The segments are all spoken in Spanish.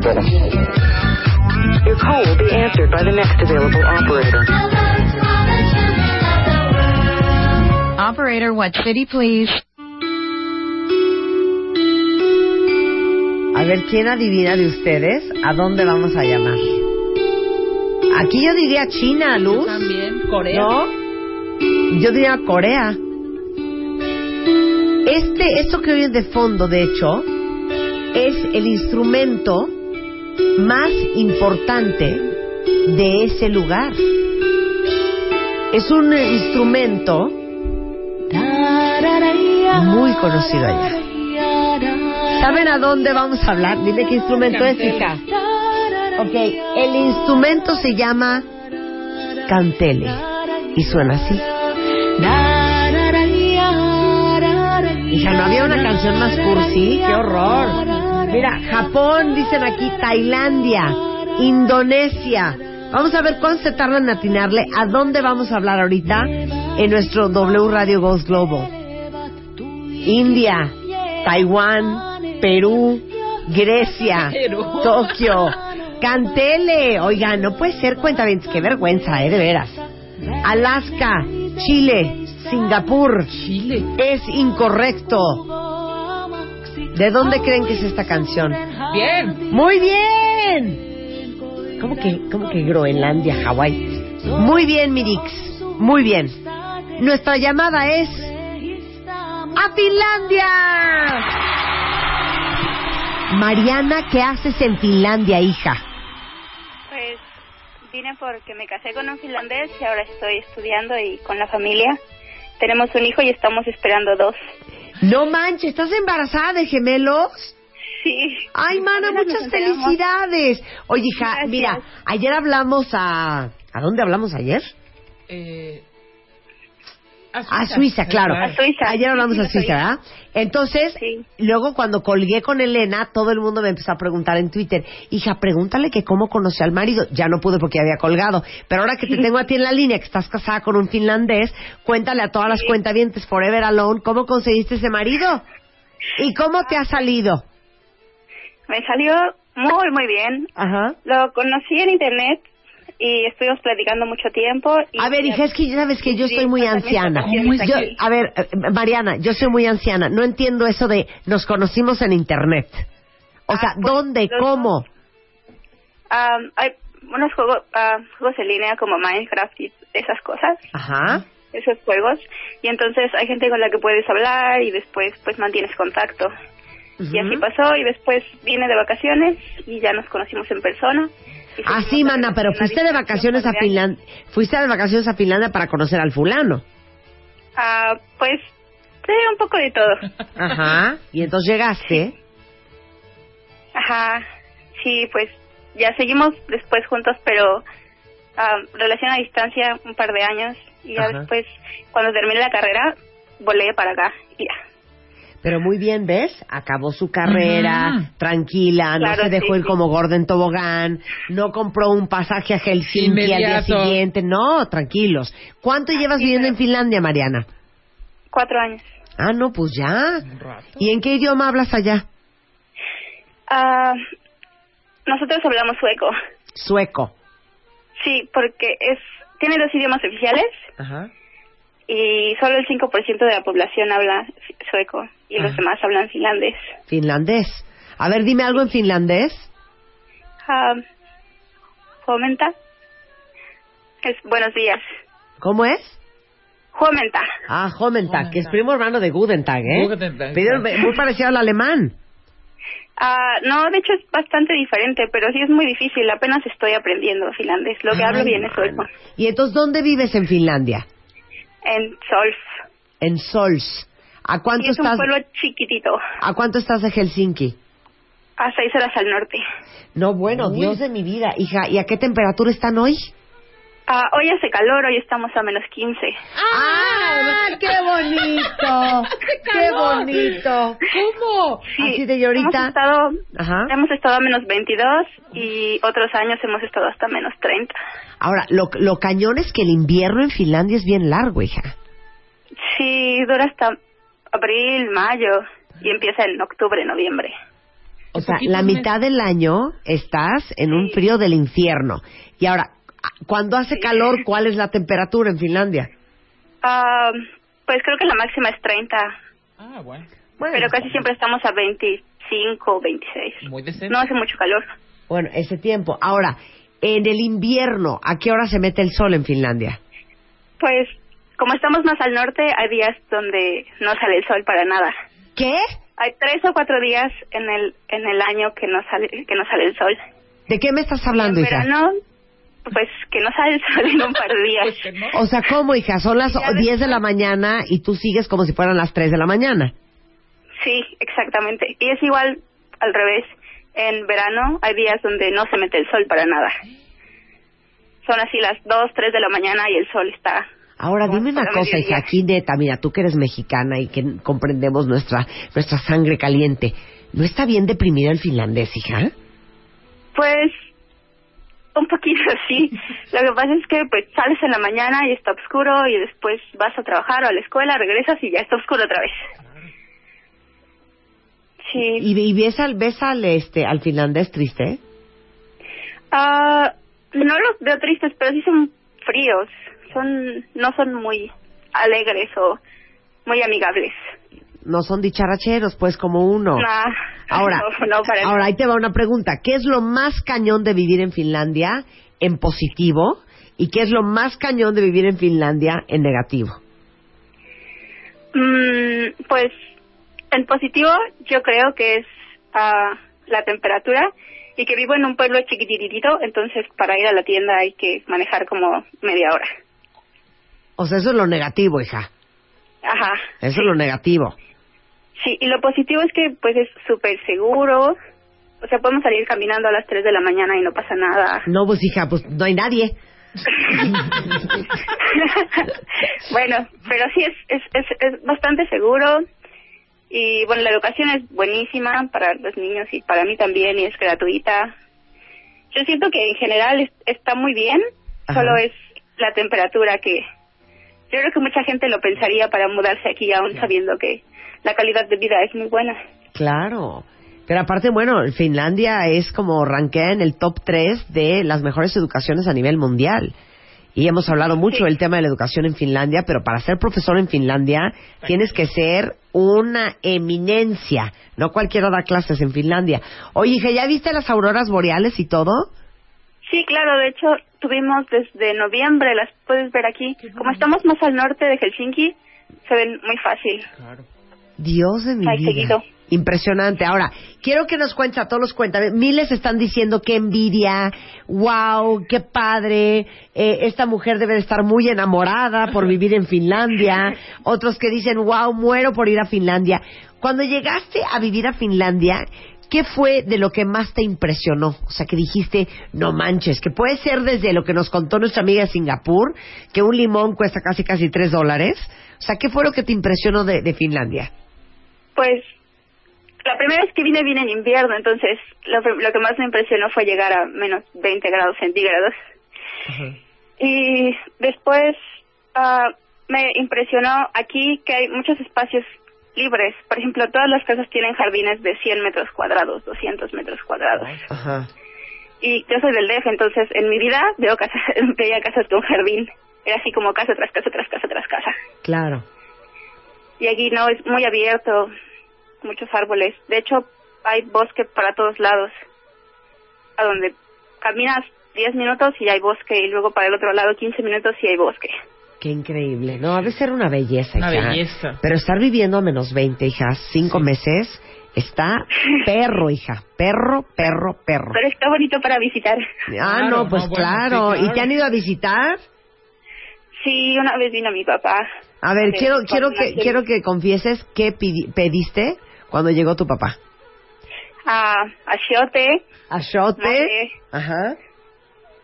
carretera. Your call will be answered by the next available operator. Operator, what city, please? A ver, ¿quién adivina de ustedes a dónde vamos a llamar? Aquí yo diría China, Luz. También, Corea. ¿No? Yo diría Corea. Este, esto que oyen de fondo, de hecho, es el instrumento más importante de ese lugar. Es un instrumento muy conocido allá. ¿Saben a dónde vamos a hablar? Dime qué instrumento es, hija. Ok, el instrumento se llama cantele y suena así. Hija, ¿no había una canción más cursi? ¡Qué horror! Mira, Japón, dicen aquí, Tailandia, Indonesia. Vamos a ver cuánto se tarda en atinarle a dónde vamos a hablar ahorita en nuestro W Radio Ghost Global. India, Taiwán, Perú, Grecia, Perú. Tokio, Cantele. Oigan, no puede ser cuenta qué vergüenza, eh, de veras. Alaska, Chile, Singapur. Chile. Es incorrecto. ¿De dónde creen que es esta canción? Bien. Muy bien. ¿Cómo que, cómo que Groenlandia, Hawái? Muy bien, Mirix. Muy bien. Nuestra llamada es a Finlandia. Mariana, ¿qué haces en Finlandia, hija? Pues vine porque me casé con un finlandés y ahora estoy estudiando y con la familia. Tenemos un hijo y estamos esperando dos. No manches, ¿estás embarazada de gemelos? Sí. Ay, mana, muchas felicidades. Oye, hija, Gracias. mira, ayer hablamos a... ¿A dónde hablamos ayer? Eh, A Suiza, claro. A Suiza. Ayer hablamos Sí, a Suiza, ¿verdad? Entonces, Sí. luego cuando colgué con Elena, todo el mundo me empezó a preguntar en Twitter, hija, pregúntale que cómo conoció al marido. Ya no pude porque había colgado. Pero ahora que te tengo a ti en la línea, que estás casada con un finlandés, cuéntale a todas las cuentavientes Forever Alone cómo conseguiste ese marido. ¿Y cómo te ha salido? Me salió muy, muy bien. Ajá. Lo conocí en internet y estuvimos platicando mucho tiempo. Y A ver, hija, es que ya sabes que yo Sí, soy muy anciana. Yo- a ver, eh, Mariana, yo soy muy anciana. No entiendo eso de nos conocimos en internet. O Ah, sea, pues, ¿dónde? los ¿Cómo? Ah, hay unos juegos, ah, juegos en línea como Minecraft y esas cosas, Ajá. esos juegos. Y entonces hay gente con la que puedes hablar y después pues mantienes contacto. Y así pasó y después vine de vacaciones y ya nos conocimos en persona. Y Ah, mana, pero fuiste de vacaciones a. Finlandia. Fuiste de vacaciones a Finlandia para conocer al fulano. Ah, pues sí, un poco de todo. Ajá. Y entonces llegaste. Ajá, sí, pues ya seguimos después juntos, pero ah, relación a distancia un par de años y ya Ajá. después, cuando terminé la carrera, volé para acá y ya. Pero muy bien, ¿ves? Acabó su carrera, tranquila, no se dejó sí, ir sí. como Gordon Tobogán, no compró un pasaje a Helsinki al día siguiente. No, tranquilos. ¿Cuánto llevas sí, viviendo pero- en Finlandia, Mariana? Cuatro años. Ah, no, pues ya. Un rato. ¿Y en qué idioma hablas allá? Ah, nosotros hablamos sueco. Sueco. Sí, porque es tiene dos idiomas oficiales Ajá. Y solo el 5% de la población habla sueco y los Ah. demás hablan finlandés. Finlandés. A ver, dime algo en finlandés. Ah, Huomenta. Es buenos días. ¿Cómo es? Huomenta. Ah, Homentag, que es primo hermano de Gudentag, ¿eh? Gudentag, muy parecido al alemán. Ah, no, de hecho es bastante diferente, pero sí es muy difícil. Apenas estoy aprendiendo finlandés. Lo que Ay, hablo bien es sueco. ¿Y entonces dónde vives en Finlandia? En Solf. En Sols. ¿A cuánto Y es un estás? pueblo chiquitito, ¿A cuánto estás de Helsinki? a seis horas al norte. No, bueno, Uy. Dios de mi vida, hija. ¿Y a qué temperatura están hoy? Ah, hoy hace calor, hoy estamos a menos 15. ¡Ah! ¡Qué bonito! ¡Qué bonito! ¿Cómo? Así de ahorita. Hemos estado, Ajá. hemos estado a menos 22 y otros años hemos estado hasta menos 30. Ahora, lo, lo cañón es que el invierno en Finlandia es bien largo, hija. Sí, dura hasta abril, mayo y empieza en octubre, noviembre. O sea, la mitad del año estás en un frío del infierno. Y ahora, cuando hace calor, ¿cuál es la temperatura en Finlandia? Ah, pues creo que la máxima es 30, Ah, bueno. Bueno, pero casi siempre estamos a 25, 26. Muy decente. No hace mucho calor. Bueno, ese tiempo. Ahora, en el invierno, ¿a qué hora se mete el sol en Finlandia? Pues como estamos más al norte, hay días donde no sale el sol para nada. ¿Qué? Hay tres o cuatro días en el en el año que no sale que no sale el sol. ¿De qué me estás hablando, en hija? Pues que no sale el sol en un par de días. Pues. O sea, ¿cómo, hija? Son las Ya ves. 10 de la mañana y tú sigues como si fueran las 3 de la mañana. Sí, exactamente. Y es igual al revés. En verano hay días donde no se mete el sol para nada. Son así las dos, tres de la mañana y el sol está. Ahora, dime una cosa, hija, aquí neta, mira, tú que eres mexicana y que comprendemos nuestra, nuestra sangre caliente. ¿No está bien deprimido el finlandés, hija? Pues un poquito sí. Lo que pasa es que pues sales en la mañana y está oscuro y después vas a trabajar o a la escuela, regresas y ya está oscuro otra vez. Sí. ¿Y, y ves, al, ves al, este, al finlandés triste? Ah, no los veo tristes, pero sí son fríos. Son no son muy alegres o muy amigables. No son dicharacheros, pues, como uno. Nah, Ahora, no, no, para ahora ahí te va una pregunta. ¿Qué es lo más cañón de vivir en Finlandia en positivo? ¿Y qué es lo más cañón de vivir en Finlandia en negativo? Mm, pues en positivo yo creo que es ah, la temperatura y que vivo en un pueblo chiquititito, entonces para ir a la tienda hay que manejar como media hora. O sea, eso es lo negativo, hija. Ajá. Eso es lo negativo. Sí, y lo positivo es que pues es súper seguro. O sea, podemos salir caminando a las 3 de la mañana y no pasa nada. No, pues, hija, pues no hay nadie. bueno, pero sí es, es, es, es bastante seguro y bueno, la educación es buenísima para los niños y para mí también y es gratuita. Yo siento que en general es- está muy bien, Ajá. solo es la temperatura que yo creo que mucha gente lo pensaría para mudarse aquí aún sabiendo que la calidad de vida es muy buena. Claro. Pero aparte, bueno, Finlandia es como rankea en el top 3 de las mejores educaciones a nivel mundial. Y hemos hablado mucho Sí. del tema de la educación en Finlandia, pero para ser profesor en Finlandia tienes que ser una eminencia. No cualquiera da clases en Finlandia. Oye, hija, ¿ya viste las auroras boreales y todo? Sí, claro, de hecho tuvimos desde noviembre, las puedes ver aquí. Como estamos más al norte de Helsinki, se ven muy fácil. Claro. Dios de mi Ay, vida. seguido. Impresionante. Ahora, quiero que nos cuentes a todos los cuentas. Miles están diciendo qué envidia, wow, qué padre, eh, esta mujer debe de estar muy enamorada por vivir en Finlandia. Otros que dicen, wow, muero por ir a Finlandia. Cuando llegaste a vivir a Finlandia, ¿qué fue de lo que más te impresionó? O sea, que dijiste, no manches, que puede ser desde lo que nos contó nuestra amiga de Singapur, que un limón cuesta casi casi tres dólares. O sea, ¿qué fue lo que te impresionó de, de Finlandia? Pues la primera vez que vine vine en invierno, entonces lo, lo que más me impresionó fue llegar a menos 20 grados centígrados. Y después ah, me impresionó aquí que hay muchos espacios libres. Por ejemplo, todas las casas tienen jardines de 100 metros cuadrados, 200 metros cuadrados. Y yo soy del DF, entonces en mi vida veo casas, veía casas con jardín. Era así como casa tras casa tras casa tras casa. Claro. Y aquí no, es muy abierto, muchos árboles. De hecho, hay bosque para todos lados. A donde caminas 10 minutos y hay bosque, y luego para el otro lado 15 minutos y hay bosque. Qué increíble. No, ha de ser una belleza, Una hija. belleza. Pero estar viviendo a menos 20, hija, cinco meses, está perro, hija. Perro, perro, perro. Pero está bonito para visitar. Ah, Claro, no, pues no, bueno, claro. sí, claro. ¿Y te han ido a visitar? Sí, una vez vino mi papá. A ver, quiero, quiero que, quiero que confieses qué pediste cuando llegó tu papá. A achiote, Achote. Mole. Ajá.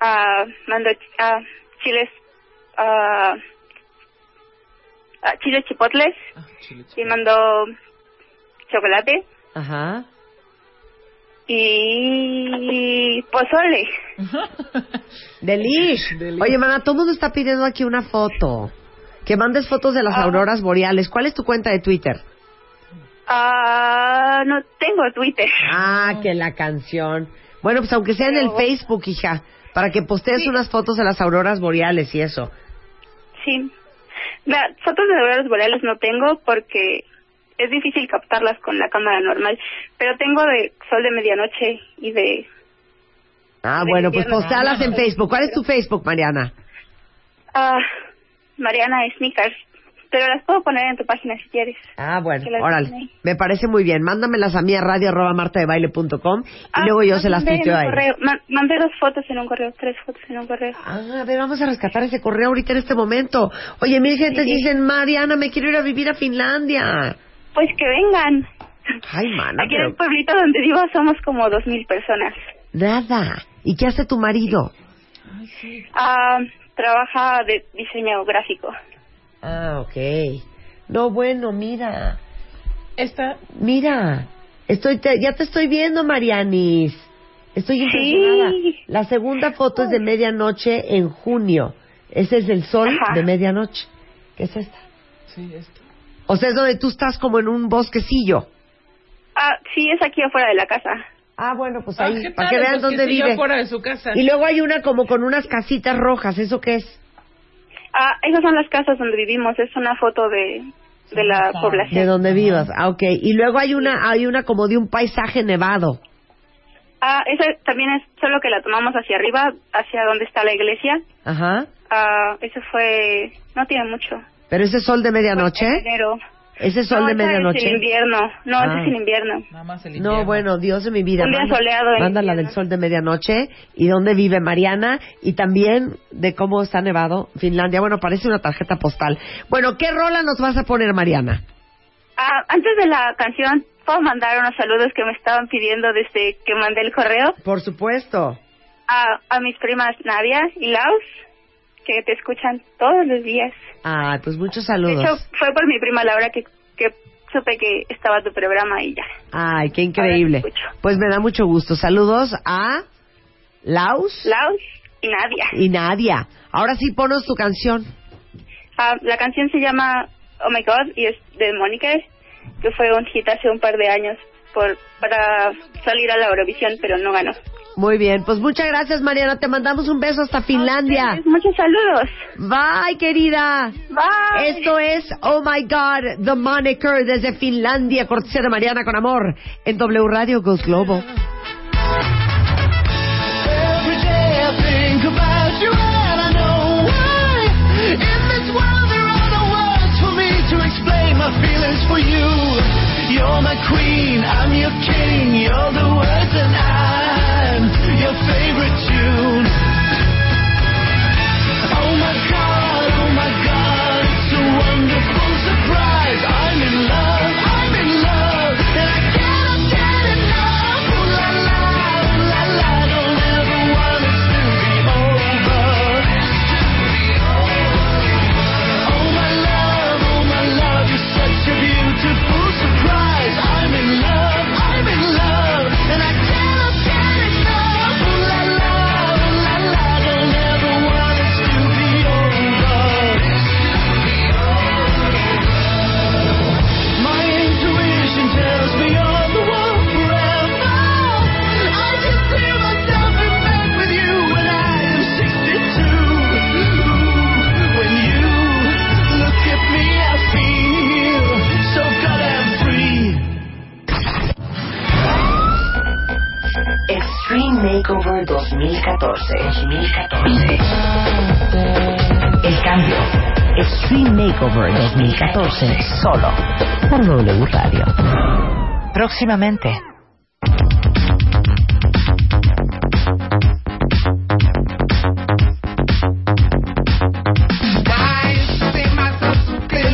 a mando a chiles, a a chiles chipotles Ah, chile, y mandó chocolate Ajá. y pozole. Delish. Delish. Oye, mana, todo el mundo está pidiendo aquí una foto. Que mandes fotos de las Ah. auroras boreales. ¿Cuál es tu cuenta de Twitter? Ah, no tengo Twitter. Ah, que la canción. Bueno, pues aunque sea en el Facebook, hija, para que postees Sí. unas fotos de las auroras boreales y eso. Sí. La, fotos de auroras boreales no tengo porque es difícil captarlas con la cámara normal, pero tengo de sol de medianoche y de... Ah, De bueno, pues postealas en Facebook. ¿Cuál es tu Facebook, Mariana? Ah, Mariana Sneakers. Pero las puedo poner en tu página si quieres. Ah, bueno, órale. tiene. Me parece muy bien. Mándamelas a mí a radio arroba martadebaile.com y Ah, luego yo se las tuiteo un a ella. correo. Ma- mandé dos fotos en un correo, tres fotos en un correo. Ah, a ver, vamos a rescatar ese correo ahorita en este momento. Oye, mil gente Sí. dicen, Mariana, me quiero ir a vivir a Finlandia. Pues que vengan. Ay, mana, Aquí en el pueblito donde vivo somos como dos mil personas. nada. ¿Y qué hace tu marido? Ah, trabaja de diseño gráfico. Ah, ok. No, bueno, mira. Esta, Mira. Estoy te- ya te estoy viendo, Marianis. Estoy impresionada. Sí. La segunda foto es de medianoche en junio. Ese es el sol Ajá. de medianoche. ¿Qué es esta? sí, esta. O sea, es donde tú estás como en un bosquecillo. Ah, sí, es aquí afuera de la casa. Ah, bueno, pues Ah, ahí, ¿qué para que vean dónde vive. afuera de su casa. Y luego hay una como con unas casitas rojas. ¿Eso qué es? Ah, esas son las casas donde vivimos. Es una foto de, de la población. De donde vivas. Ah, ok. Y luego hay una, hay una como de un paisaje nevado. Ah, esa también es solo que la tomamos hacia arriba, hacia donde está la iglesia. Ajá. Ah, eso fue, no tiene mucho. Pero ese sol de medianoche. Fue en enero. Ese sol no, de medianoche. Es en invierno. No, Ah. ese es en invierno. Nada más el invierno. No, bueno, Dios de mi vida. Un día manda- soleado en Manda la del sol de medianoche y dónde vive Mariana y también de cómo está nevado Finlandia. Bueno, parece una tarjeta postal. Bueno, ¿qué rola nos vas a poner, Mariana? Ah, antes de la canción, ¿puedo mandar unos saludos que me estaban pidiendo desde que mandé el correo? Por supuesto. A, a mis primas Nadia y Laus, que te escuchan todos los días. Ay, pues muchos De saludos. hecho, fue por mi prima Laura que, que supe que estaba tu programa y ya. Ay, qué increíble. Pues me da mucho gusto. Saludos a Laus Laus y Nadia. y Nadia. Ahora sí, ponos tu canción. Ah, la canción se llama Oh My God y es de Mónica, que fue un hit hace un par de años por para salir a la Eurovisión, pero no ganó. Muy bien, pues muchas gracias, Mariana. Te mandamos un beso hasta Finlandia. Muchos saludos. Bye, querida. Bye. Esto es Oh My God, The Moniker desde Finlandia, cortesía de Mariana con amor, en W Radio Goes Globo. Every day I think about you and I know why. In this world there are no words for me to explain my feelings for you. You're my queen, I'm your king. You're the words and I'm your favorite you. 2014. 2014. El cambio. Extreme Makeover 2014. Solo por W Radio. Próximamente.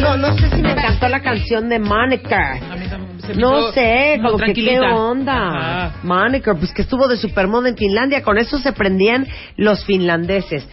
No, no sé si me encantó la canción de Monica. No sé, como como que qué onda. Ajá. Monica, pues que estuvo de supermoda en Finlandia, con eso se prendían los finlandeses.